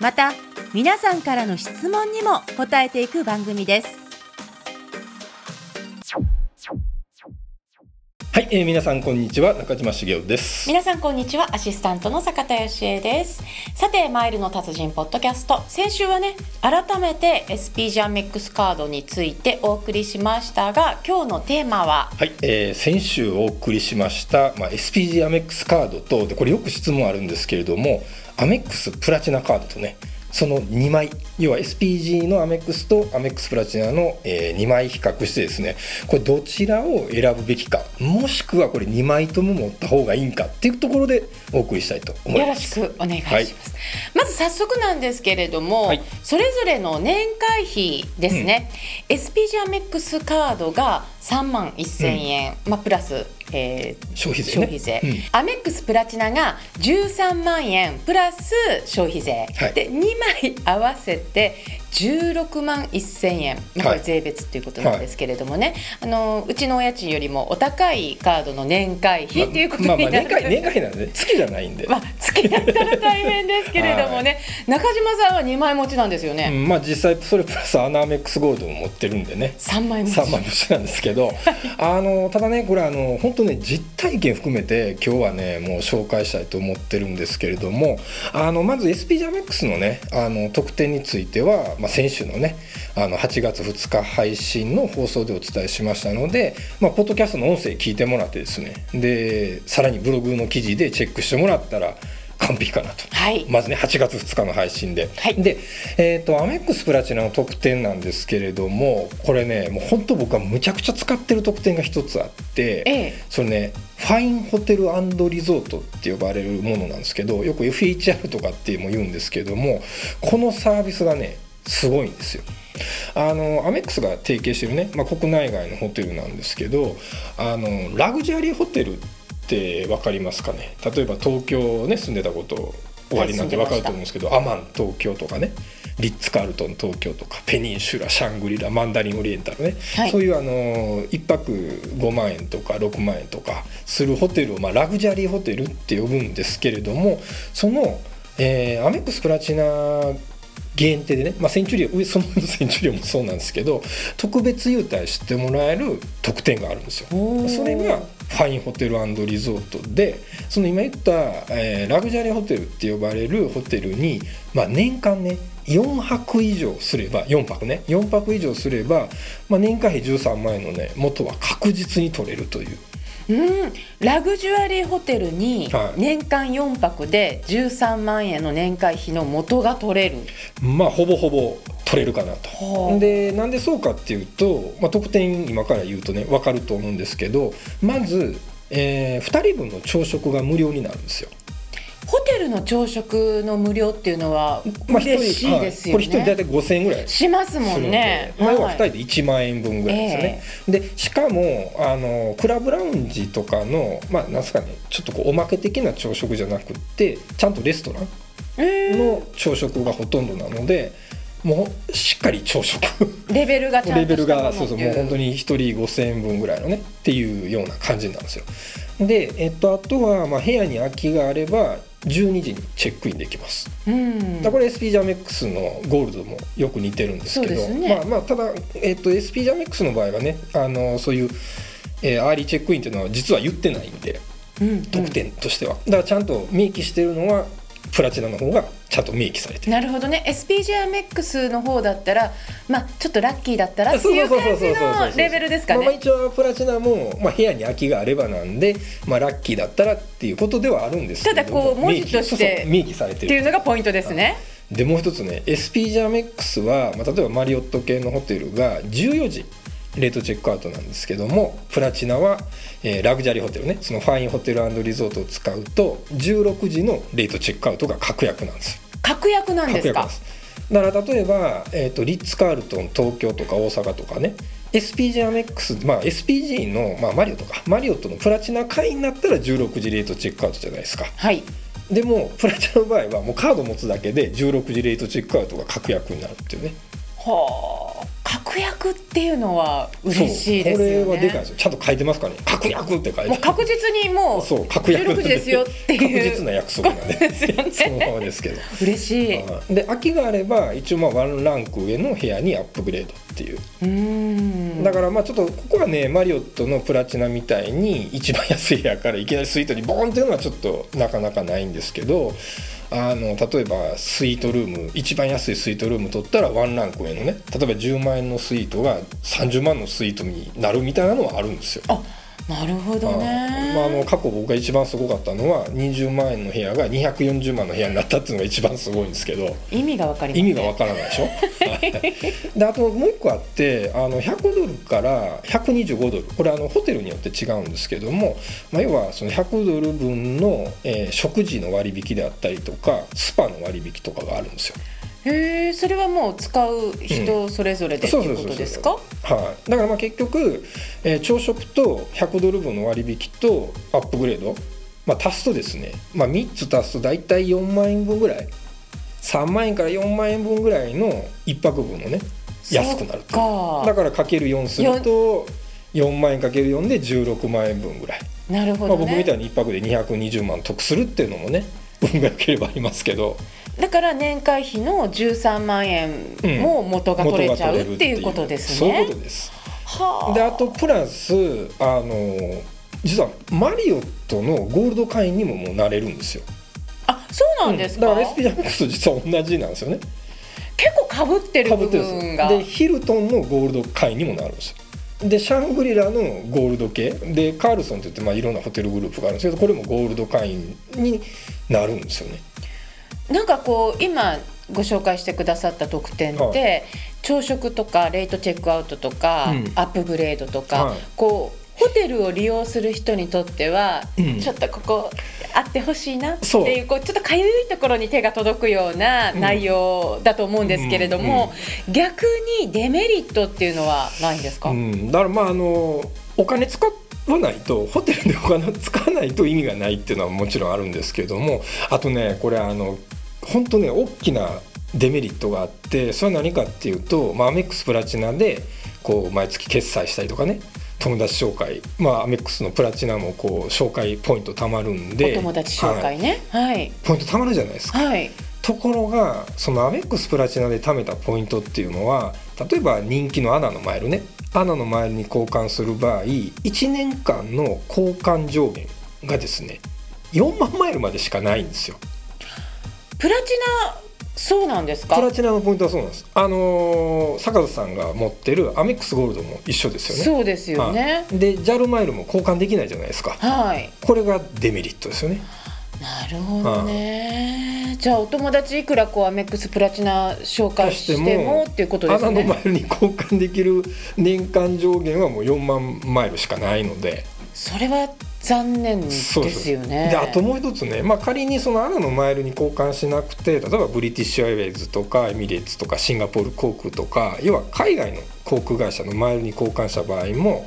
また皆さんからの質問にも答えていく番組です。はい、えー、皆さんこんにちは中島茂雄です。皆さんこんにちはアシスタントの坂田芳恵です。さてマイルの達人ポッドキャスト。先週はね改めて SP ジャンメックスカードについてお送りしましたが今日のテーマは？はい、えー、先週お送りしました、まあ、SPG アメックスカードとでこれよく質問あるんですけれどもアメックスプラチナカードとねその2枚要は SPG のアメックスとアメックスプラチナの、え2枚比較してですねこれどちらを選ぶべきかもしくはこれ2枚とも持った方がいいんかっていうところでお送りしたいと思いよろします。くお願いします、まず早速なんですけれども、はい。それぞれの年会費ですね、SP ジャンメックスカードが3万1000円、まあ、プラス、えー消費税ね。消費税、うん。アメックスプラチナが13万円プラス消費税、はい。で2枚合わせて16万1000円、まあ、こはいれ税別っていうことなんですけれどもね、あのうちのお家賃よりもお高いカードの年会費っていうことにまあなる。まあ年会年会なんで、ね、月じゃないんで。まあ、月だったら大変ですけれどもね、中島さんは2枚持ちなんですよね、うんまあ実際それプラスアナアメックスゴールドも持ってるんでね。3枚持ち。3万節なんですけど。あのただねこれあの本当ね実体験含めて今日はねもう紹介したいと思ってるんですけれども。あのまず SP ジャメックスのねあの特典については、まあ、先週のねあの8月2日配信の放送でお伝えしましたので、まあ、ポッドキャストの音声聞いてもらってですねでさらにブログの記事でチェックしてもらったら完璧かなと。はい、まずね8月2日の配信で、はい。で、えー、とアメックスプラチナの特典なんですけれどもこれねもう本当僕はむちゃくちゃ使ってる特典が一つあって、ええ。それねファインホテルリゾートって呼ばれるものなんですけどよく FHR とかっても言うんですけどもこのサービスがねすごいんですよ。あのアメックスが提携してるね、まあ、国内外のホテルなんですけどあのラグジュアリーホテルって分かりますかね？例えば東京ね住んでたこと終わりなんて分かると思うんですけど、アマン東京とかねリッツ・カールトン東京とかペニンシュラシャングリラマンダリンオリエンタルね、はいそういうあの1泊5万円とか6万円とかするホテルを、まあ、ラグジュアリーホテルって呼ぶんですけれどもその、えーアメックスプラチナ限定でね、まあ、センチュリオン そのセンチュリオンもそうなんですけど特別優待してもらえる特典があるんですよ。それがファインホテルリゾートでその今言った、えーラグジュアリーホテルって呼ばれるホテルに、まあ、年間ね4泊以上すれば4泊ね4泊以上すれば、まあ、年会費13万円のね元は確実に取れるといううん、ラグジュアリーホテルにはい年間4泊で13万円の年会費の元が取れる、まあほぼほぼ取れるかなと。はあでなんでそうかっていうと、まあ、特典今から言うとね分かると思うんですけどまず、え2人分の朝食が無料になるんですよ。ホテルの朝食の無料っていうのは嬉しいですよね、はい、これ1人大体5000円ぐらい。しますもんね、まあ要は2はい。人で1万円分ぐらいですよね。でしかもあのクラブラウンジとかのまあなんですかね。ちょっとこうおまけ的な朝食じゃなくってちゃんとレストランうん。の朝食がほとんどなのでもうしっかり朝食。レベルがちゃんとレベルがそうそうもう本当に1人5000円分ぐらいのねっていうような感じなんですよ。で、えっと、あとはまあ部屋に空きがあれば12時にチェックインできます。うん。だこれ SP ジャメックスのゴールドもよく似てるんですけどね。まあまあただ、えっと SP ジャメックスの場合はねあのそういう、えーアーリーチェックインっていうのは実は言ってないんでうん。特典としては、だからちゃんと明記してるのはプラチナの方がちゃんと明記されてる。なるほどね。SPGMX の方だったらまあちょっとラッキーだったらっていう感じのレベルですかね。一応プラチナも、まあ、部屋に空きがあればなんで、まあ、ラッキーだったらっていうことではあるんですけれどもただこう文字として明記されてってるいうのがポイントですね。でもう一つね SP ジャメックスは、まあ、例えばマリオット系のホテルが14時レートチェックアウトなんですけどもプラチナは、えーラグジュアリーホテルねそのファインホテルリゾートを使うと16時のレートチェックアウトが確約なんですよ。確約なんですか？だから例えば、えー、とリッツ・カールトン東京とか大阪とかね SPG アメックス、まあ、SPG の、まあ、マリオとかマリオットのプラチナ会員になったら16時レートチェックアウトじゃないですか。はい。でもプラチナの場合はもうカード持つだけで16時レートチェックアウトが確約になるっていうね。はあ確約っていうのは嬉しいですよね。これはでかいですよ。ちゃんと書いてますからね。確約って書いてもう確実にもうそう確約16時ですよっていう。確実な約束なんでですよね。そうですけど。嬉しい。はい。で空きがあれば一応まあワンランク上の部屋にアップグレードっていう。うーん。だからまあちょっとここはねマリオットのプラチナみたいに一番安い部屋からいきなりスイートにボーンっていうのはちょっとなかなかないんですけどあの例えばスイートルーム一番安いスイートルーム取ったらワンランク上のね例えば10万円のスイートが30万のスイートになるみたいなのはあるんですよ。あなるほどね。まあ、あの過去僕が一番すごかったのは20万円の部屋が240万の部屋になったっていうのが一番すごいんですけど。意味がわかります、意味がわからないでしょ？はい。であともう一個あってあの100ドルから125ドル。これあのホテルによって違うんですけども、まあ、要はその100ドル分の、えー食事の割引であったりとかスパの割引とかがあるんですよ。へえそれはもう使う人それぞれでってそういうことですか？はい、だからまあ結局、えー朝食と100ドル分の割引とアップグレード、まあ、足すとですね、まあ、3つ足すと大体4万円分ぐらい。3万円から4万円分ぐらいの1泊分のね安くなるとだからかける4すると4万円かける4で16万円分ぐらい、まあ、なるほどね。僕みたいに1泊で220万得するっていうのもね運が良ければありますけど。だから年会費の13万円も元が取れちゃうっていうことですそういうねことです。はであとプラスあの実はマリオットのゴールド会員にももうなれるんですよ。あそうなんですか、だから SP ジャックスと実は同じなんですよね。結構かぶってる部分が。よ。でヒルトンのゴールド会員にもなるんですよでシャングリラのゴールド系。でカールソンって言って、まあ、いろんなホテルグループがあるんですけどこれもゴールド会員になるんですよね。なんかこう今ご紹介してくださった特典って、は朝食とかレートチェックアウトとか、うん。アップグレードとか、はい。こうホテルを利用する人にとっては、うん。ちょっとここあってほしいなっていうこうちょっとかゆいところに手が届くような内容だと思うんですけれども、逆にデメリットっていうのはないんですか、うん、だからまああのお金使わないとホテルでお金を使わないと意味がないっていうのはもちろんあるんですけどもあとねこれあの本当ね大きなデメリットがあってそれは何かっていうと、まあ、アメックスプラチナでこう毎月決済したりとかね友達紹介まあアメックスのプラチナもこう紹介ポイント貯まるんでお友達紹はい介ね。はい。ポイント貯まるじゃないですか。はい。ところがそのアメックスプラチナで貯めたポイントっていうのは例えば人気のアナのマイルね。アナのマイルに交換する場合1年間の交換上限がですね4万マイルまでしかないんですよ。プラチナそうなんですか？プラチナのポイントはそうなんです。あのー坂田さんが持ってるアメックスゴールドも一緒ですよね。そうですよね。はい。で JAL マイルも交換できないじゃないですか。はい。これがデメリットですよね。なるほどね。じゃあお友達いくらこうアメックスプラチナ紹介してもっていうことですアナのマねイルに交換できる年間上限はもう4万マイルしかないので。それは残念ですそうそう。よねであともう一つね、まあ、仮にそのアナのマイルに交換しなくて例えばブリティッシュアイウェイズとかエミレーツとかシンガポール航空とか要は海外の航空会社のマイルに交換した場合も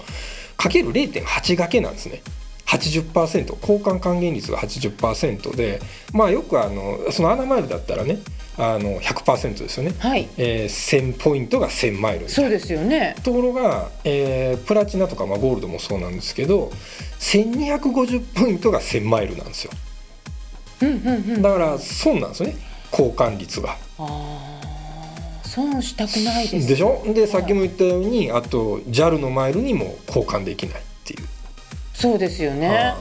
かける0.8掛けなんですね。80%交換還元率が80%でまあよくあのそのアナマイルだったらねあの100%ですよね、はい。えー1000ポイントが1000マイルそうですよね。ところが、えープラチナとか、まあ、ゴールドもそうなんですけど1250ポイントが1000マイルなんですよ。うんうんうん。だから損なんですよね。交換率が。あー。損したくないですでしょ？でさっきも言ったようにあと JAL のマイルにも交換できないっていう。そうですよね。あ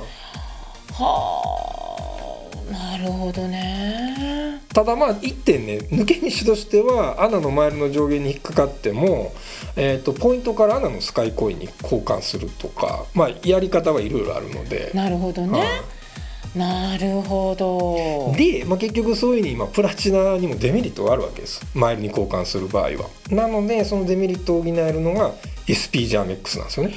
はあ。なるほどね。ーただまあ1点ね抜け道としてはアナのマイルの上限に引っかかっても、えー、とポイントからアナのスカイコインに交換するとか、まあ、やり方はいろいろあるので。なるほどね。なるほど。で、まあ、結局そういうふうに今プラチナにもデメリットがあるわけです。マイルに交換する場合は。なのでそのデメリットを補えるのが SP ジャーメックスなんですよね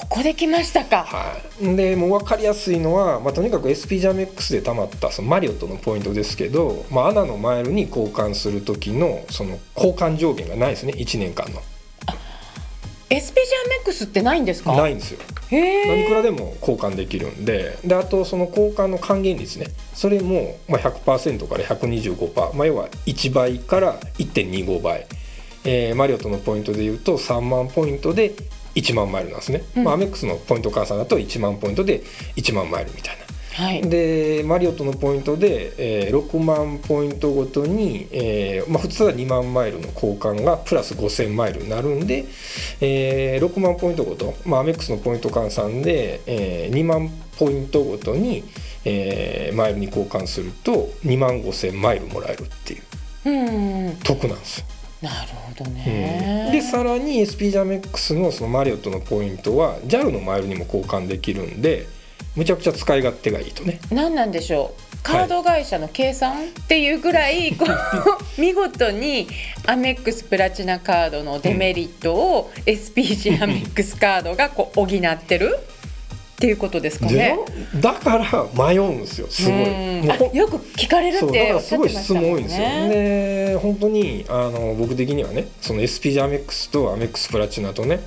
ここで来ましたか。はい、でもう分かりやすいのは、まあ、とにかく SP ジャメックスでたまったそのマリオットのポイントですけど、まあ、アナのマイルに交換する時のその交換上限がないですね1年間の。SP ジャメックスってないんですか。ないんですよ。へ何いくらえでも交換できるんでであとその交換の還元率ね。それもまあ100%から125%、まあ、要は1倍から1.25倍、えーマリオットのポイントでいうと3万ポイントで1万マイルなんですね、うん。まあ、アメックスのポイント換算だと1万ポイントで1万マイルみたいな。はい。でマリオットのポイントで、えー6万ポイントごとに、えーまあ、普通は2万マイルの交換がプラス5000マイルになるんで、えー6万ポイントごと、まあ、アメックスのポイント換算で、えー2万ポイントごとに、えーマイルに交換すると2万5000マイルもらえるっていう。うん。得なんですよ。なるほどうんね、でさらに SP ジャメックスのそのマリオットのポイントは JAL のマイルにも交換できるんでむちゃくちゃ使い勝手がいいとね。何なんでしょう？カード会社の計算っていうぐらい、こう 見事にアメックスプラチナカードのデメリットを SPG アメックスカードがこう補ってるっていうことですかでね。だから迷うんですよすごい。よく聞かれるっておっしからすごいゃってましたもん質問多いんですよ。ね。で本当にあの僕的にはねその SP ジャメックスとアメックスプラチナとね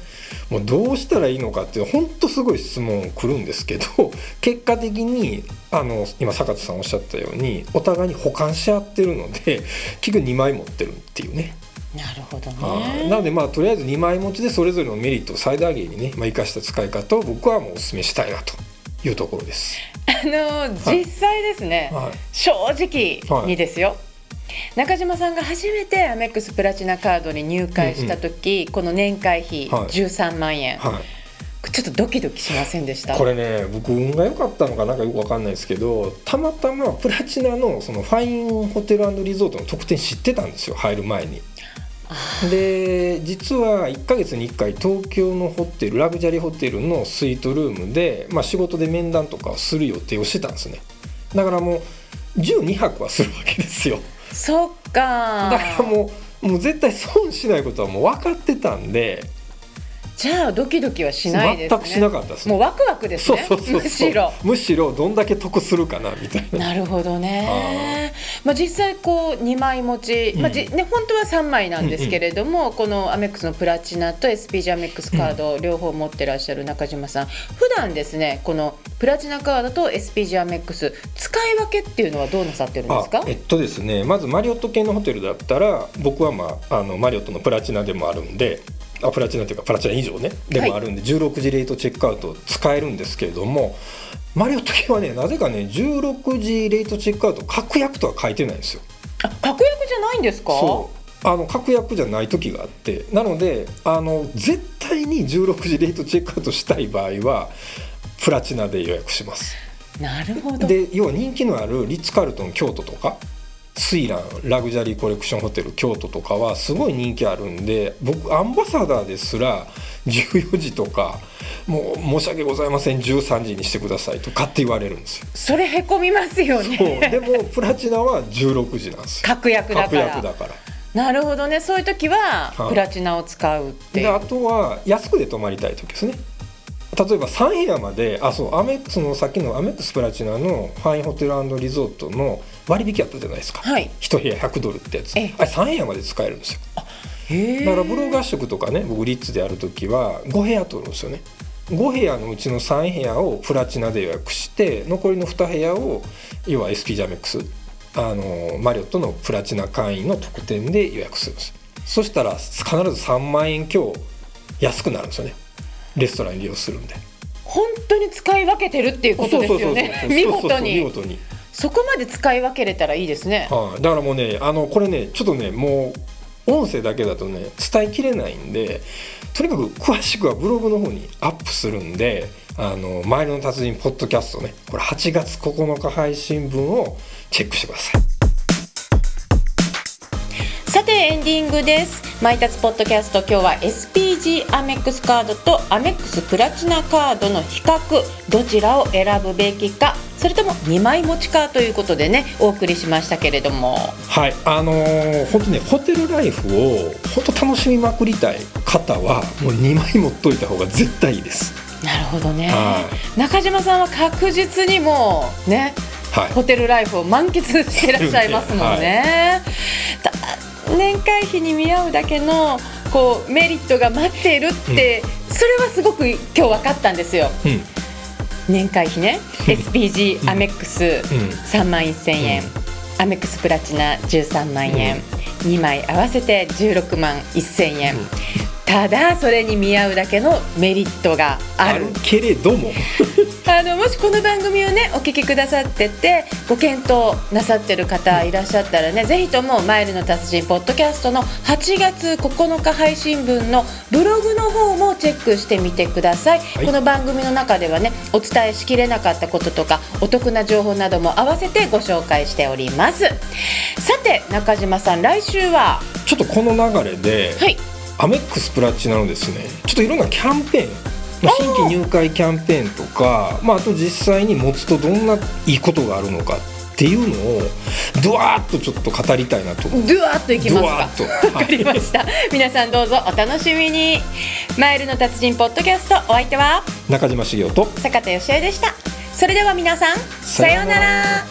もうどうしたらいいのかっていう本当すごい質問来るんですけど 結果的にあの今坂田さんおっしゃったようにお互いに補完し合ってるので結局2枚持ってるっていうね。なるほどはい。ね。なのでまあとりあえず2枚持ちでそれぞれのメリットを最大限にね、まあ、生かした使い方を僕はもうお勧めしたいなというところです。あの実際ですね、はい。正直にですよ、中島さんが初めてアメックスプラチナカードに入会した時、この年会費はい。13万円、はい。ちょっとドキドキしませんでした？これね僕運が良かったのかなんかよくわかんないですけどたまたまプラチナのそのファインホテルリゾートの特典知ってたんですよ入る前に。で実は1ヶ月に1回東京のホテルラグジュアリーホテルのスイートルームで、まあ、仕事で面談とかをする予定をしてたんですね。だからもう12泊はするわけですよ。そっかだからもうもう絶対損しないことはもう分かってたんでじゃあドキドキはしないですね。全くしなかったですね。もうワクワクですね。むしろ。むしろどんだけ得するかなみたいな。なるほどね、まあ、実際こう2枚持ち、まあじね、本当は3枚なんですけれども、このアメックスのプラチナと SP ジアメックスカード両方持ってらっしゃる中島さん。普段ですねこのプラチナカードと SP ジアメックス使い分けっていうのはどうなさってるんですか？あえっとですねまずマリオット系のホテルだったら僕は、まあ、あのマリオットのプラチナでもあるんであプラチナというかプラチナ以上ね。でもあるんで、16時レートチェックアウト使えるんですけれどもマリオット系はねなぜかね16時レートチェックアウト確約とは書いてないんですよ。あ確約じゃないんですか？そう。あの確約じゃない時があって。なのであの絶対に16時レートチェックアウトしたい場合はプラチナで予約します。なるほど。で要は人気のあるリッツ・カールトン京都とかスイランラグジュアリーコレクションホテル京都とかはすごい人気あるんで僕アンバサダーですら14時とかもう申し訳ございません13時にしてくださいとかって言われるんですよ。それへこみますよそう。ねでもプラチナは16時なんですよ。確約だか確ら約だから。なるほどね。そういう時ははい。プラチナを使うっていう、であとは安くで泊まりたい時ですね。例えば3部屋まであそうアメックスのさっきのアメックスプラチナのファインホテルリゾートの割引あったじゃないですか、はい。1部屋100ドルってやつ。あえ。れ3部屋まで使えるんですよ。だからブロー合宿とかね僕リッツでやる時は5部屋取るんですよね。5部屋のうちの3部屋をプラチナで予約して残りの2部屋を要は SP ジャメックスあのマリオットのプラチナ会員の特典で予約するんですそしたら必ず3万円強安くなるんですよね。レストラン利用するんで。本当に使い分けてるっていうことですよね。見事に。見事に、そこまで使い分けれたらいいですね。はい、だからもうねあのこれねちょっとねもう音声だけだとね伝えきれないんでとにかく詳しくはブログの方にアップするんで「あのマイルの達人」ポッドキャストねこれ8月9日配信分をチェックしてください。さてエンディングです。マイタツポッドキャスト。今日は SPG アメックスカードとアメックスプラチナカードの比較。どちらを選ぶべきかそれとも2枚持ちかということでねお送りしましたけれども。はいあのー本当ねホテルライフを本当楽しみまくりたい方はもう2枚持っといた方が絶対いいです。なるほどね。は中島さんは確実にもうねはい。ホテルライフを満喫してらっしゃいますもんね。ただ年会費に見合うだけのこうメリットが待っているって、それはすごく今日分かったんですよ。うん。年会費ね SPG アメックス3万1000円、アメックスプラチナ13万円、2枚合わせて16万1000円、ただそれに見合うだけのメリットがある。けれども。あのもしこの番組をねお聞きくださっててご検討なさってる方いらっしゃったらねぜひとも「マイルの達人」ポッドキャストの8月9日配信分のブログの方もチェックしてみてください、い。この番組の中ではねお伝えしきれなかったこととかお得な情報なども合わせてご紹介しております。さて中島さん来週は？ちょっとこの流れで、はいアメックスプラチナのですねちょっといろんなキャンペーン、まあ、新規入会キャンペーンとか、まあ、あと実際に持つとどんないいことがあるのかっていうのをドワーッとちょっと語りたいなと。ドゥワーッといきますか。わかりました。皆さんどうぞお楽しみに。マイルの達人ポッドキャストお相手は？中島茂雄と。坂田芳恵でした。それでは皆さんさようなら